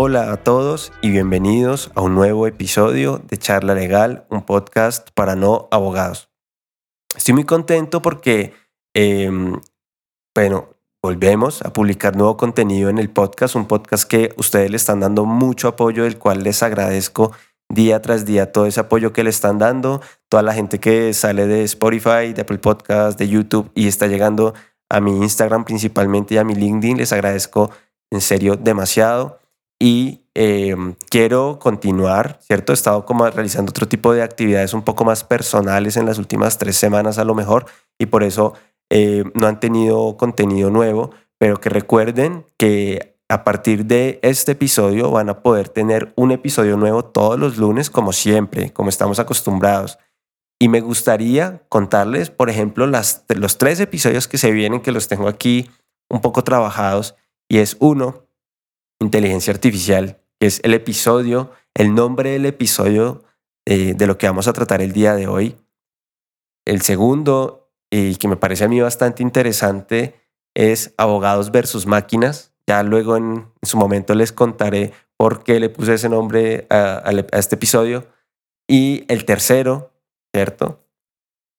Hola a todos y bienvenidos a un nuevo episodio de Charla Legal, un podcast para no abogados. Estoy muy contento porque, em, bueno, volvemos a publicar nuevo contenido en el podcast, un podcast que ustedes le están dando mucho apoyo, del cual les agradezco día tras día todo ese apoyo que le están dando, toda la gente que sale de Spotify, de Apple Podcast, de YouTube y está llegando a mi Instagram principalmente y a mi LinkedIn, les agradezco en serio demasiado y em, quiero continuar, ¿cierto? He estado como realizando otro tipo de actividades un poco más personales en las últimas tres semanas a lo mejor y por eso eh, no han tenido contenido nuevo, pero que recuerden que a partir de este episodio van a poder tener un episodio nuevo todos los lunes como siempre, como estamos acostumbrados. Y me gustaría contarles, por ejemplo, las, los tres episodios que se vienen, que los tengo aquí un poco trabajados, y es uno, inteligencia artificial, que es el episodio, el nombre del episodio eh, de lo que vamos a tratar el día de hoy. El segundo, y que me parece a mí bastante interesante, es abogados versus máquinas. Ya luego en, su momento les contaré por qué le puse ese nombre a, este episodio. Y el tercero, ¿cierto?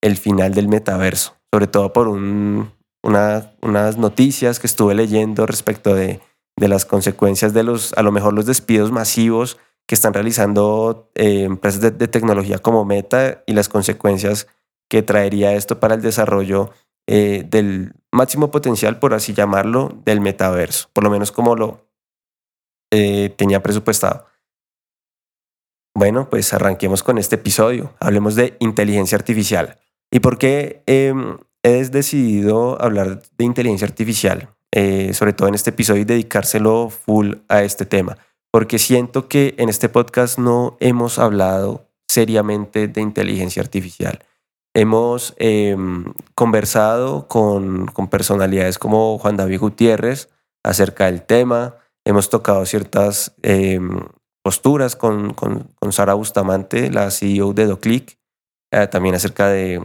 El final del metaverso, sobre todo por un, unas noticias que estuve leyendo respecto de de las consecuencias de los, a lo mejor los despidos masivos que están realizando eh, empresas de, tecnología como Meta y las consecuencias que traería esto para el desarrollo eh, del máximo potencial, por así llamarlo, del metaverso, por lo menos como lo eh, tenía presupuestado. Bueno, pues arranquemos con este episodio. Hablemos de inteligencia artificial. ¿Y por qué em, he decidido hablar de inteligencia artificial? Eh, sobre todo en este episodio, y dedicárselo full a este tema, porque siento que en este podcast no hemos hablado seriamente de inteligencia artificial. Hemos em, conversado con, con, personalidades como Juan David Gutiérrez acerca del tema, hemos tocado ciertas em, posturas con, con, Sara Bustamante, la CEO de DoClick, eh, también acerca de,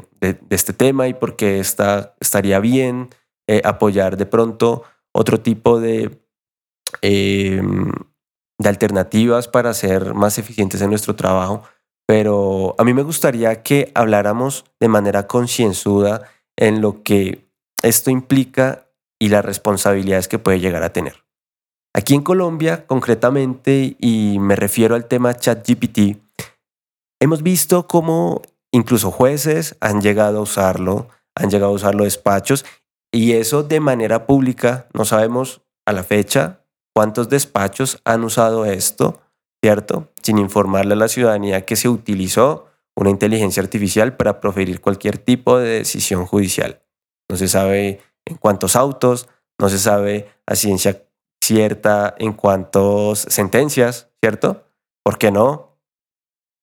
este tema y por qué está, estaría bien eh, apoyar de pronto otro tipo de, em, de alternativas para ser más eficientes en nuestro trabajo. Pero a mí me gustaría que habláramos de manera concienzuda en lo que esto implica y las responsabilidades que puede llegar a tener. Aquí en Colombia, concretamente, y me refiero al tema ChatGPT, hemos visto cómo incluso jueces han llegado a usarlo, han llegado a usarlo despachos y eso de manera pública, no sabemos a la fecha cuántos despachos han usado esto, ¿cierto? Sin informarle a la ciudadanía que se utilizó una inteligencia artificial para proferir cualquier tipo de decisión judicial. No se sabe en cuántos autos, no se sabe a ciencia cierta en cuántas sentencias, ¿cierto? ¿Por qué no?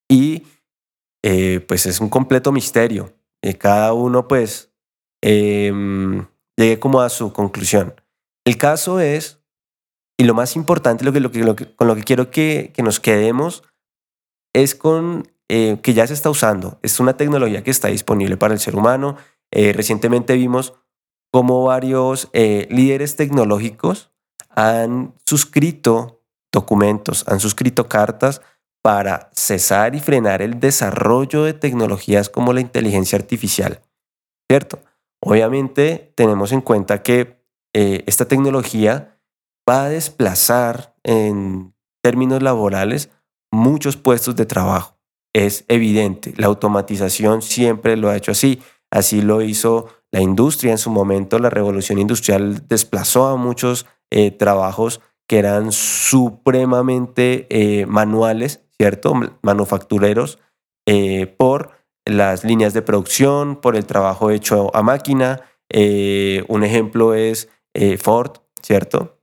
Y eh, pues es un completo misterio. Y cada uno pues em, llegué como a su conclusión. El caso es, y lo más importante, lo que, con lo que quiero que, que nos quedemos, es con eh, que ya se está usando. Es una tecnología que está disponible para el ser humano. Eh, recientemente vimos cómo varios eh, líderes tecnológicos han suscrito documentos, han suscrito cartas para cesar y frenar el desarrollo de tecnologías como la inteligencia artificial. ¿Cierto? Obviamente tenemos en cuenta que eh, esta tecnología va a desplazar en términos laborales muchos puestos de trabajo. Es evidente, la automatización siempre lo ha hecho así. Así lo hizo la industria en su momento. La revolución industrial desplazó a muchos eh, trabajos que eran supremamente eh, manuales, ¿cierto? Manufactureros, por las líneas de producción, por el trabajo hecho a máquina. Eh, un ejemplo es eh, Ford, ¿cierto?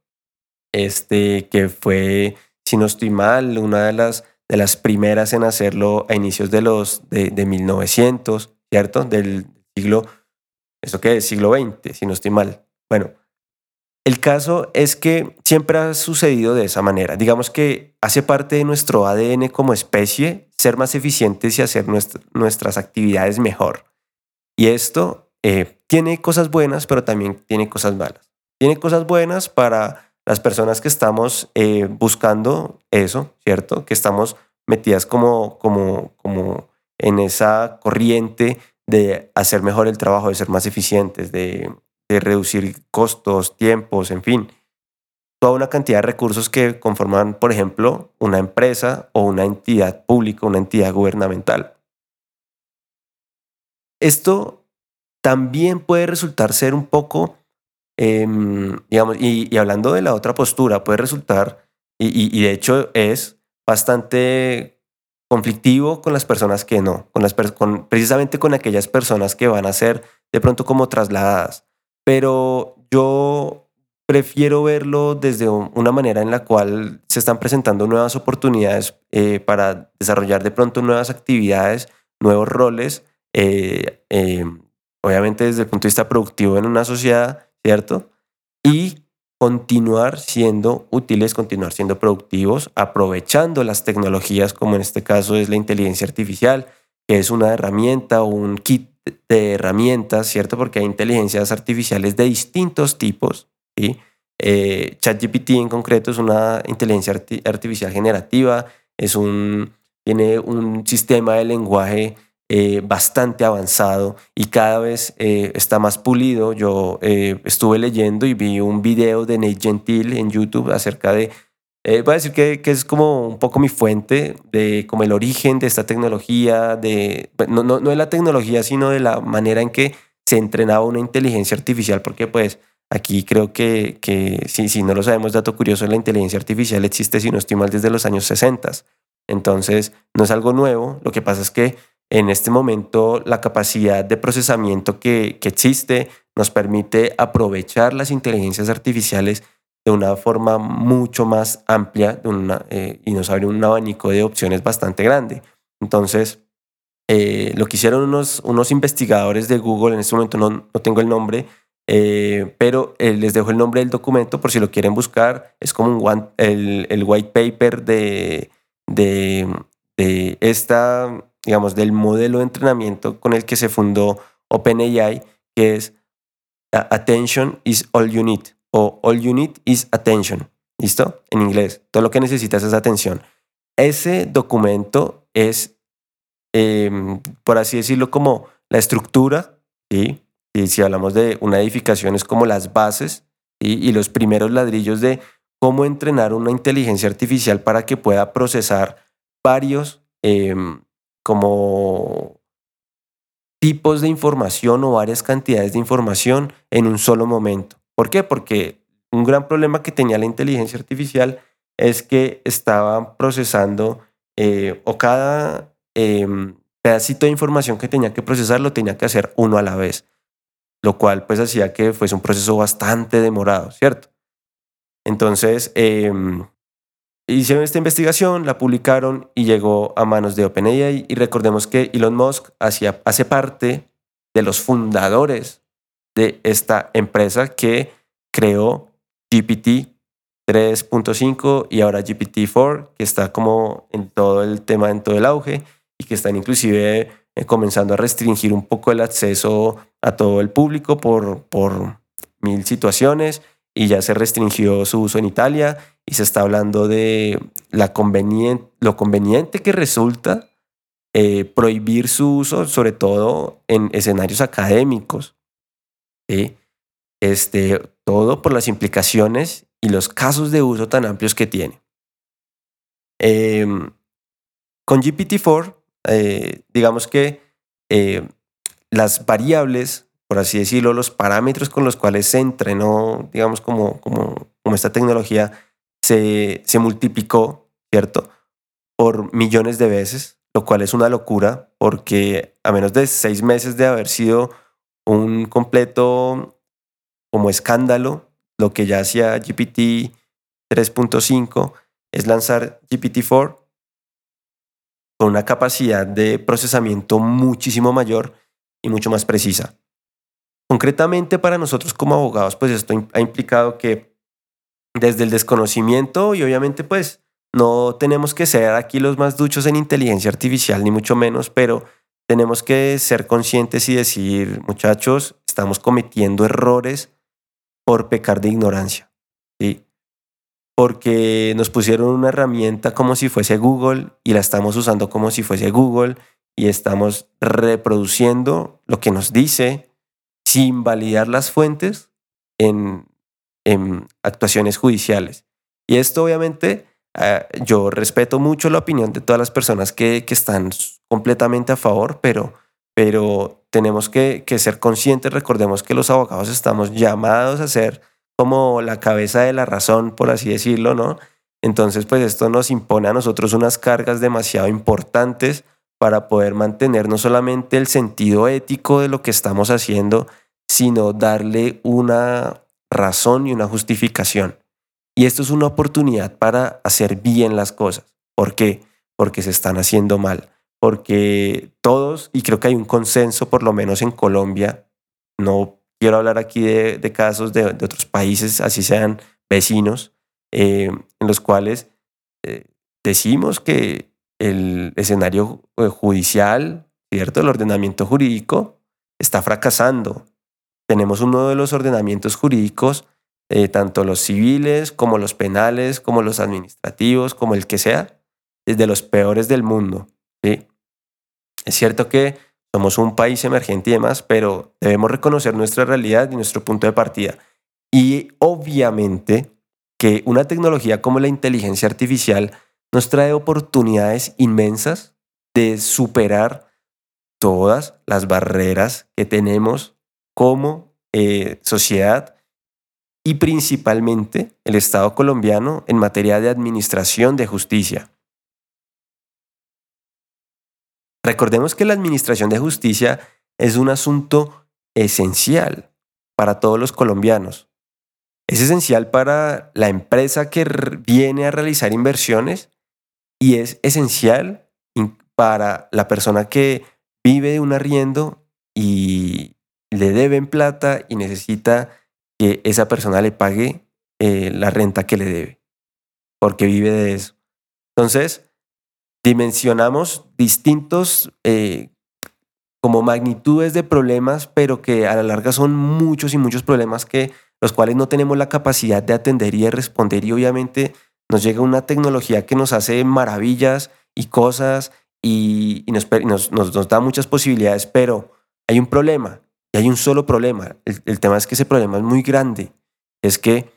Este que fue, si no estoy mal, una de las, de las primeras en hacerlo a inicios de los de, de 1900, ¿cierto? Del siglo, ¿eso qué es? Siglo XX, si no estoy mal. Bueno, el caso es que siempre ha sucedido de esa manera. Digamos que hace parte de nuestro ADN como especie ser más eficientes y hacer nuestras actividades mejor. Y esto eh, tiene cosas buenas, pero también tiene cosas malas. Tiene cosas buenas para las personas que estamos eh, buscando eso, ¿cierto? Que estamos metidas como, como, como en esa corriente de hacer mejor el trabajo, de ser más eficientes, de reducir costos, tiempos, en fin. Toda una cantidad de recursos que conforman, por ejemplo, una empresa o una entidad pública, una entidad gubernamental. Esto también puede resultar ser un poco, em, digamos, y, hablando de la otra postura, puede resultar, y, de hecho es bastante conflictivo con las personas que no, con las precisamente con aquellas personas que van a ser de pronto como trasladadas. Pero yo prefiero verlo desde una manera en la cual se están presentando nuevas oportunidades eh, para desarrollar de pronto nuevas actividades, nuevos roles eh, eh, obviamente desde el punto de vista productivo en una sociedad, ¿cierto? Y continuar siendo útiles, continuar siendo productivos, aprovechando las tecnologías, como en este caso es la inteligencia artificial, que es una herramienta o un kit de herramientas, ¿cierto? Porque hay inteligencias artificiales de distintos tipos, Eh, ChatGPT en concreto es una inteligencia artificial generativa, es un, tiene un sistema de lenguaje eh, bastante avanzado y cada vez eh, está más pulido. Yo estuve leyendo y vi un video de Nate Gentil en YouTube acerca de, voy a decir que, es como un poco mi fuente de como el origen de esta tecnología, de, no, no, no de la tecnología, sino de la manera en que se entrenaba una inteligencia artificial, porque pues aquí creo que, que si, no lo sabemos, dato curioso, la inteligencia artificial existe, si no estoy mal, desde los años 60. Entonces, no es algo nuevo, lo que pasa es que en este momento la capacidad de procesamiento que, existe nos permite aprovechar las inteligencias artificiales de una forma mucho más amplia eh, y nos abre un abanico de opciones bastante grande. Entonces, eh, lo que hicieron unos, unos investigadores de Google, en este momento no, no tengo el nombre, eh, pero les dejo el nombre del documento por si lo quieren buscar. Es como un el, el, white paper de, de, de esta digamos, del modelo de entrenamiento con el que se fundó OpenAI, que es Attention is all you need o All you need is attention. ¿Listo? En inglés, todo lo que necesitas es atención. Ese documento es, em, por así decirlo, como la estructura, ¿sí? Si hablamos de una edificación es como las bases y los primeros ladrillos de cómo entrenar una inteligencia artificial para que pueda procesar varios em, como tipos de información o varias cantidades de información en un solo momento. ¿Por qué? Porque un gran problema que tenía la inteligencia artificial es que estaba procesando eh, o cada em, pedacito de información que tenía que procesar lo tenía que hacer uno a la vez, lo cual pues hacía que fuese un proceso bastante demorado, ¿cierto? Entonces, em, Hicieron esta investigación, la publicaron y llegó a manos de OpenAI. Y recordemos que Elon Musk hace parte de los fundadores de esta empresa que creó GPT 3.5 y ahora GPT-4, que está como en todo el tema, en todo el auge y que están inclusive eh, comenzando a restringir un poco el acceso a todo el público por, por mil situaciones y ya se restringió su uso en Italia y se está hablando de la lo conveniente que resulta eh, prohibir su uso, sobre todo en escenarios académicos. Este, todo por las implicaciones y los casos de uso tan amplios que tiene. Em, con GPT-4, eh, digamos que eh, las variables, por así decirlo, los parámetros con los cuales se entrenó, digamos, como, como, esta tecnología, se, multiplicó, ¿cierto? Por millones de veces, lo cual es una locura porque a menos de seis meses de haber sido un completo como escándalo, lo que ya hacía GPT 3.5 es lanzar GPT-4 con una capacidad de procesamiento muchísimo mayor y mucho más precisa. Concretamente para nosotros como abogados, pues esto ha implicado que desde el desconocimiento y obviamente pues no tenemos que ser aquí los más duchos en inteligencia artificial, ni mucho menos, pero tenemos que ser conscientes y decir, muchachos, estamos cometiendo errores por pecar de ignorancia. Porque nos pusieron una herramienta como si fuese Google y la estamos usando como si fuese Google y estamos reproduciendo lo que nos dice sin validar las fuentes en, actuaciones judiciales. Y esto obviamente eh, yo respeto mucho la opinión de todas las personas que, están completamente a favor, pero, pero tenemos que, que ser conscientes, recordemos que los abogados estamos llamados a ser como la cabeza de la razón, por así decirlo, ¿no? Entonces, pues esto nos impone a nosotros unas cargas demasiado importantes para poder mantener no solamente el sentido ético de lo que estamos haciendo, sino darle una razón y una justificación. Y esto es una oportunidad para hacer bien las cosas. ¿Por qué? Porque se están haciendo mal. Porque todos, y creo que hay un consenso, por lo menos en Colombia, no quiero hablar aquí de, casos de, otros países, así sean vecinos, eh, en los cuales eh, decimos que el escenario eh, judicial, ¿cierto? El ordenamiento jurídico está fracasando. Tenemos uno de los ordenamientos jurídicos, tanto los civiles como los penales, como los administrativos, como el que sea, de los peores del mundo. ¿sí? Es cierto que somos un país emergente y demás, pero debemos reconocer nuestra realidad y nuestro punto de partida. Y obviamente que una tecnología como la inteligencia artificial nos trae oportunidades inmensas de superar todas las barreras que tenemos como eh, sociedad y principalmente el Estado colombiano en materia de administración de justicia. Recordemos que la administración de justicia es un asunto esencial para todos los colombianos. Es esencial para la empresa que viene a realizar inversiones y es esencial para la persona que vive de un arriendo y le deben plata y necesita que esa persona le pague eh, la renta que le debe, porque vive de eso. Entonces, dimensionamos distintos eh, como magnitudes de problemas, pero que a la larga son muchos y muchos problemas que los cuales no tenemos la capacidad de atender y de responder y obviamente nos llega una tecnología que nos hace maravillas y cosas y, nos, nos, da muchas posibilidades, pero hay un problema y hay un solo problema. El, el tema es que ese problema es muy grande, es que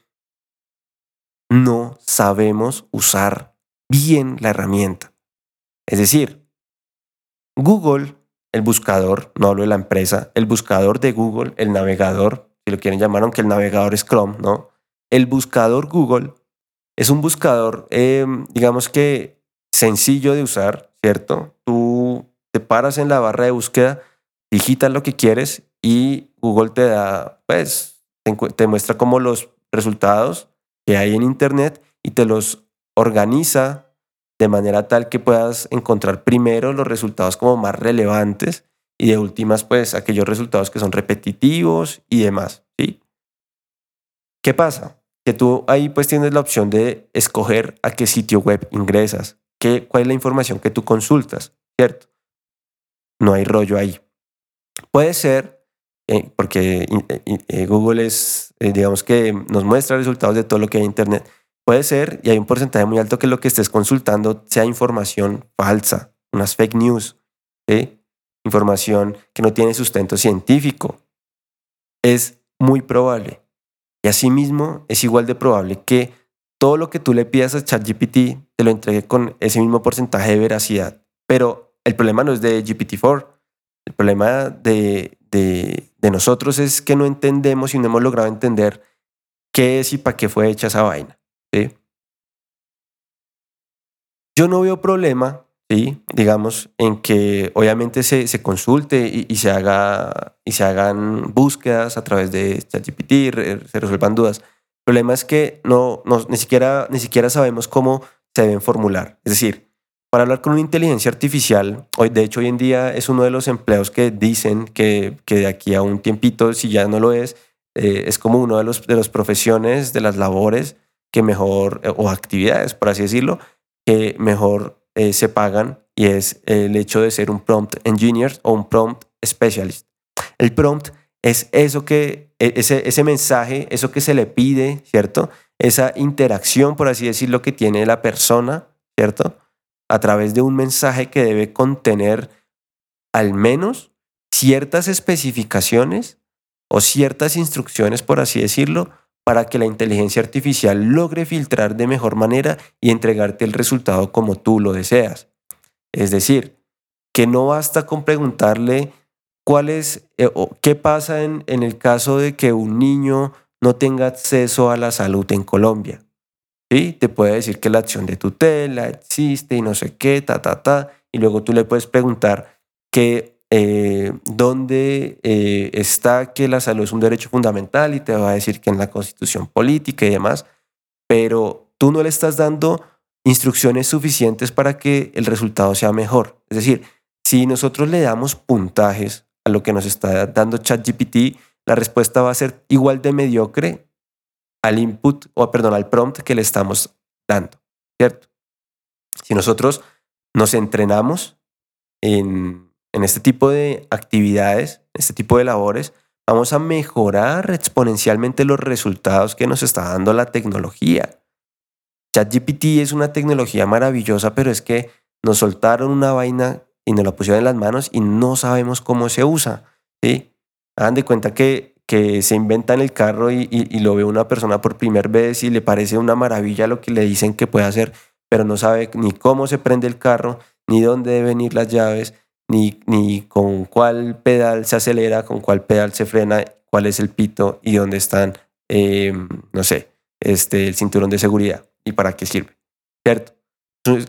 no sabemos usar bien la herramienta. Es decir, Google, el buscador, no hablo de la empresa, el buscador de Google, el navegador, si lo quieren llamar, aunque el navegador es Chrome, ¿no? El buscador Google es un buscador, em, digamos que sencillo de usar, ¿cierto? Tú te paras en la barra de búsqueda, digitas lo que quieres y Google te da, pues, te muestra como los resultados que hay en Internet y te los organiza de manera tal que puedas encontrar primero los resultados como más relevantes y de últimas, pues aquellos resultados que son repetitivos y demás, ¿sí? ¿Qué pasa? Que tú ahí pues tienes la opción de escoger a qué sitio web ingresas, qué, cuál es la información que tú consultas, ¿cierto? No hay rollo ahí. Puede ser, eh, porque eh, eh, Google es, digamos que nos muestra resultados de todo lo que hay en Internet, Puede ser, y hay un porcentaje muy alto que lo que estés consultando sea información falsa, unas fake news, información que no tiene sustento científico. Es muy probable. Y asimismo es igual de probable que todo lo que tú le pidas a ChatGPT te lo entregue con ese mismo porcentaje de veracidad. Pero el problema no es de GPT-4. El problema de, nosotros es que no entendemos y no hemos logrado entender qué es y para qué fue hecha esa vaina. Yo no veo problema, ¿sí? digamos, en que obviamente se, se consulte y, se haga, y se hagan búsquedas a través de ChatGPT, se resuelvan dudas. El problema es que no, no, ni, siquiera, ni siquiera sabemos cómo se deben formular. Es decir, para hablar con una inteligencia artificial, hoy, de hecho hoy en día es uno de los empleos que dicen que, que de aquí a un tiempito, si ya no lo es, eh, es como uno de los de las profesiones, de las labores que mejor, eh, o actividades, por así decirlo, que mejor eh, se pagan y es el hecho de ser un prompt engineer o un prompt specialist. El prompt es eso que, e, ese, ese mensaje, eso que se le pide, ¿cierto? esa interacción, por así decirlo, que tiene la persona, ¿cierto? A través de un mensaje que debe contener al menos ciertas especificaciones o ciertas instrucciones, por así decirlo, para que la inteligencia artificial logre filtrar de mejor manera y entregarte el resultado como tú lo deseas. Es decir, que no basta con preguntarle cuál es eh, o qué pasa en, en el caso de que un niño no tenga acceso a la salud en Colombia. ¿Sí? Te puede decir que la acción de tutela existe y no sé qué, ta, ta, ta. Y luego tú le puedes preguntar que eh, dónde eh, está que la salud es un derecho fundamental y te va a decir que en la constitución política y demás, pero tú no le estás dando instrucciones suficientes para que el resultado sea mejor. Es decir, si nosotros le damos puntajes a lo que nos está dando ChatGPT, la respuesta va a ser igual de mediocre al input o perdón, al prompt que le estamos dando, ¿cierto? Si nosotros nos entrenamos en, en este tipo de actividades, este tipo de labores, vamos a mejorar exponencialmente los resultados que nos está dando la tecnología. ChatGPT es una tecnología maravillosa, pero es que nos soltaron una vaina y nos la pusieron en las manos y no sabemos cómo se usa. ¿sí? Hagan de cuenta que, que se inventa en el carro y, y, lo ve una persona por primera vez y le parece una maravilla lo que le dicen que puede hacer, pero no sabe ni cómo se prende el carro, ni dónde deben ir las llaves, ni, ni con cuál pedal se acelera, con cuál pedal se frena, cuál es el pito y dónde están, eh, no sé, este, el cinturón de seguridad y para qué sirve. ¿Cierto?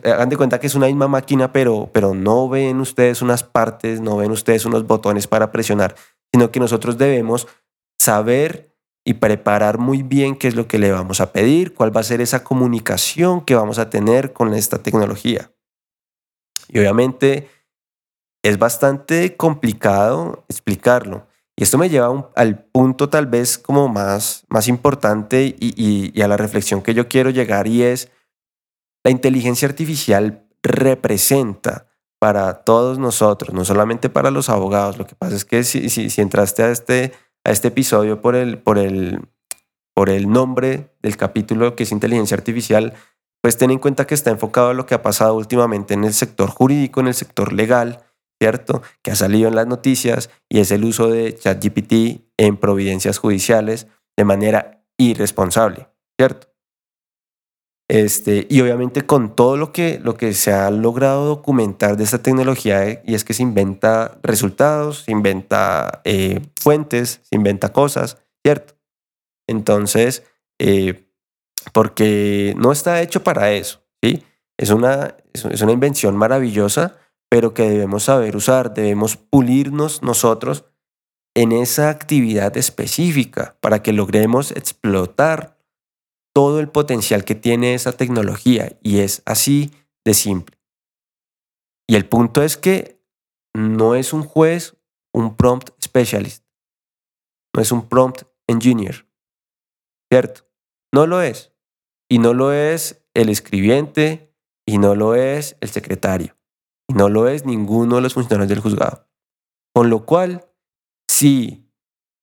Hagan de cuenta que es una misma máquina, pero, pero no ven ustedes unas partes, no ven ustedes unos botones para presionar, sino que nosotros debemos saber y preparar muy bien qué es lo que le vamos a pedir, cuál va a ser esa comunicación que vamos a tener con esta tecnología. Y obviamente es bastante complicado explicarlo. Y esto me lleva al punto tal vez como más, más importante y, a la reflexión que yo quiero llegar y es, la inteligencia artificial representa para todos nosotros, no solamente para los abogados. Lo que pasa es que si, si, entraste a este, a este episodio por el, por, el, por el nombre del capítulo que es inteligencia artificial, pues ten en cuenta que está enfocado a lo que ha pasado últimamente en el sector jurídico, en el sector legal, ¿cierto? Que ha salido en las noticias y es el uso de ChatGPT en providencias judiciales de manera irresponsable, ¿cierto? Este, y obviamente con todo lo que, lo que se ha logrado documentar de esta tecnología, eh, y es que se inventa resultados, se inventa eh, fuentes, se inventa cosas, ¿cierto? Entonces, eh, porque no está hecho para eso, ¿sí? Es una, es una invención maravillosa, pero que debemos saber usar, debemos pulirnos nosotros en esa actividad específica para que logremos explotar todo el potencial que tiene esa tecnología y es así de simple. Y el punto es que no es un juez un prompt specialist, no es un prompt engineer, ¿cierto? No lo es. Y no lo es el escribiente y no lo es el secretario y no lo es ninguno de los funcionarios del juzgado. Con lo cual, si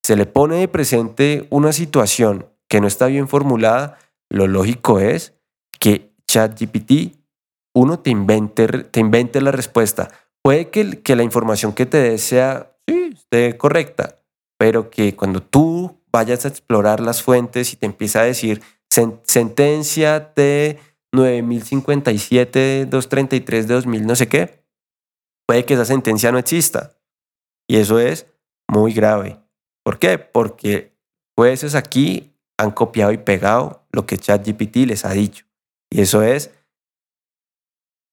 se le pone de presente una situación que no está bien formulada, lo lógico es que ChatGPT, uno te invente, te invente la respuesta. Puede que, que la información que te dé sea esté correcta, pero que cuando tú vayas a explorar las fuentes y te empieza a decir sentencia de 9057, 233 de 2000, no sé qué, puede que esa sentencia no exista. Y eso es muy grave. ¿Por qué? Porque jueces aquí han copiado y pegado lo que ChatGPT les ha dicho. Y eso es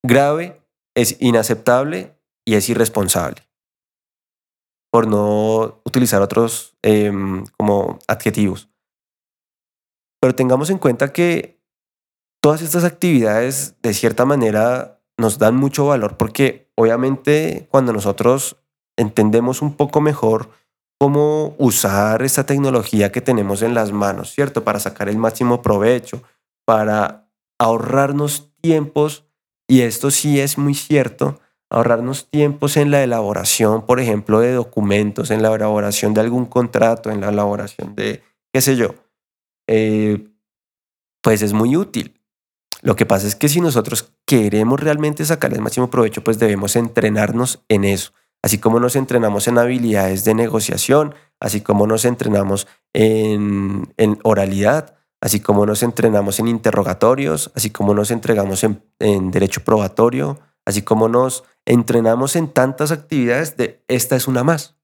grave, es inaceptable y es irresponsable. Por no utilizar otros em, como adjetivos. Pero tengamos en cuenta que todas estas actividades de cierta manera nos dan mucho valor porque obviamente cuando nosotros entendemos un poco mejor cómo usar esta tecnología que tenemos en las manos, ¿cierto? Para sacar el máximo provecho, para ahorrarnos tiempos, y esto sí es muy cierto, ahorrarnos tiempos en la elaboración, por ejemplo, de documentos, en la elaboración de algún contrato, en la elaboración de, qué sé yo, eh, pues es muy útil. Lo que pasa es que si nosotros queremos realmente sacar el máximo provecho, pues debemos entrenarnos en eso. Así como nos entrenamos en habilidades de negociación, así como nos entrenamos en, oralidad, así como nos entrenamos en interrogatorios, así como nos entregamos en, en, derecho probatorio, así como nos entrenamos en tantas actividades, de esta es una más.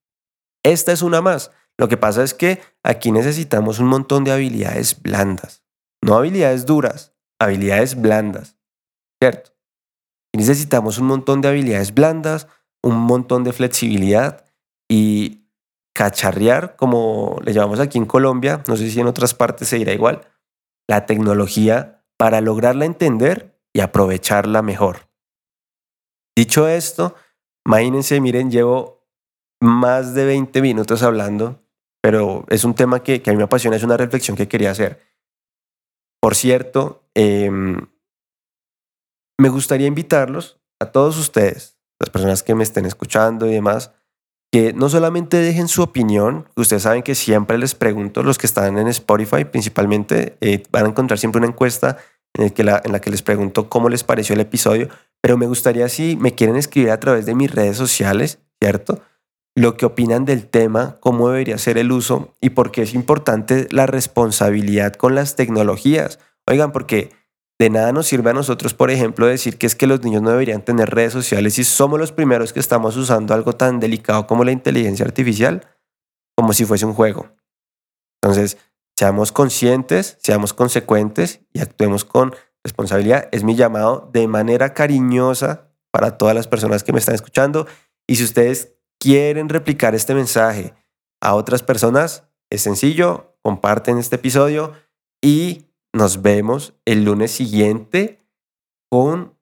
Esta es una más. Lo que pasa es que aquí necesitamos un montón de habilidades blandas, no habilidades duras, habilidades blandas, ¿cierto? Y necesitamos un montón de habilidades blandas, un montón de flexibilidad y cacharrear, como le llamamos aquí en Colombia, no sé si en otras partes se dirá igual, la tecnología para lograrla entender y aprovecharla mejor. Dicho esto, imagínense, miren, llevo más de 20 minutos hablando, pero es un tema que, a mí me apasiona, es una reflexión que quería hacer. Por cierto, em, me gustaría invitarlos a todos ustedes, las personas que me estén escuchando y demás, que no solamente dejen su opinión, ustedes saben que siempre les pregunto, los que están en Spotify principalmente, eh, van a encontrar siempre una encuesta en, la, en la que les pregunto cómo les pareció el episodio, pero me gustaría si me quieren escribir a través de mis redes sociales, ¿cierto? Lo que opinan del tema, cómo debería ser el uso y por qué es importante la responsabilidad con las tecnologías. Oigan, porque de nada nos sirve a nosotros, por ejemplo, decir que es que los niños no deberían tener redes sociales si somos los primeros que estamos usando algo tan delicado como la inteligencia artificial, como si fuese un juego. Entonces, seamos conscientes, seamos consecuentes y actuemos con responsabilidad. Es mi llamado de manera cariñosa para todas las personas que me están escuchando. Y si ustedes quieren replicar este mensaje a otras personas, es sencillo, comparten este episodio y nos vemos el lunes siguiente con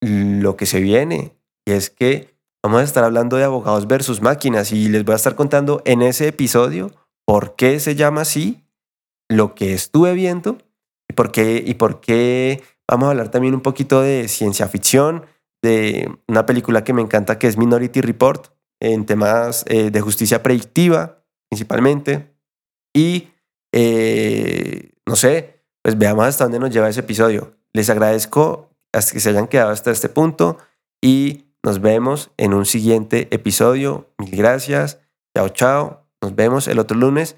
lo que se viene. Y es que vamos a estar hablando de abogados versus máquinas y les voy a estar contando en ese episodio por qué se llama así, lo que estuve viendo y por qué, y por qué vamos a hablar también un poquito de ciencia ficción, de una película que me encanta que es Minority Report, en temas eh, de justicia predictiva principalmente. Y eh, no sé, pues veamos hasta dónde nos lleva ese episodio. Les agradezco hasta que se hayan quedado hasta este punto y nos vemos en un siguiente episodio. Mil gracias. Chao, chao. Nos vemos el otro lunes.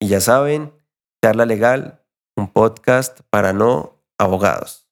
Y ya saben, Charla Legal, un podcast para no abogados.